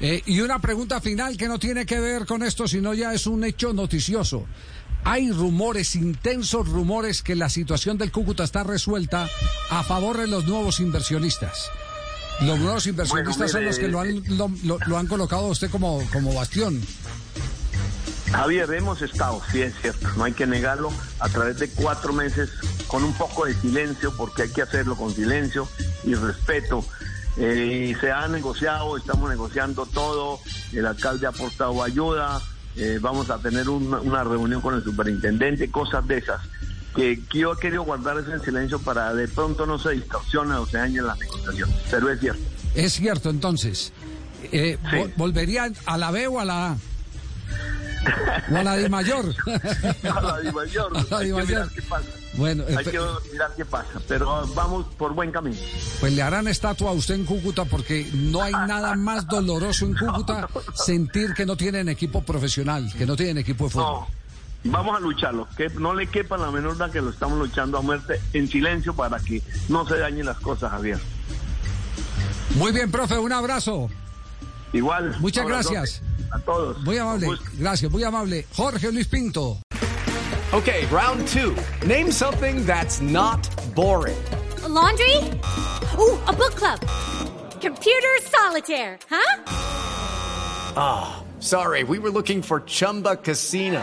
Eh, y una pregunta final que no tiene que ver con esto, sino ya es un hecho noticioso. Hay rumores, intensos rumores, que la situación del Cúcuta está resuelta a favor de los nuevos inversionistas. Los nuevos inversionistas son los que lo han, lo, lo- lo han colocado a usted como, como bastión. Javier, hemos estado, sí es cierto, no hay que negarlo, a través de cuatro meses con un poco de silencio, porque hay que hacerlo con silencio y respeto. Eh, y se ha negociado, estamos negociando todo, el alcalde ha aportado ayuda, eh, vamos a tener una, una reunión con el superintendente, cosas de esas, que, yo he querido guardar eso en silencio para de pronto no se distorsione o se dañen las negociaciones, pero es cierto. Es cierto, entonces. Eh, Sí. ¿Volverían a la B o a la A? ¿O a la de mayor? A la Di Mayor, hay Di que mirar qué pasa. Bueno, Hay que mirar qué pasa, pero vamos por buen camino. Pues le harán estatua a usted en Cúcuta porque no hay nada más doloroso en Cúcuta sentir que no tienen equipo profesional, que no tienen equipo de fútbol. No, vamos a lucharlo, que no le quepa la menor duda que lo estamos luchando a muerte en silencio para que no se dañen las cosas, Javier. Muy bien, profe, un abrazo. Igual. Muchas gracias. A todos. Muy amable. Gracias, muy amable. Jorge Luis Pinto. Okay, round two. Name something that's not boring. A laundry? Ooh, a book club. Computer solitaire, huh? Sorry, we were looking for Chumba Casino.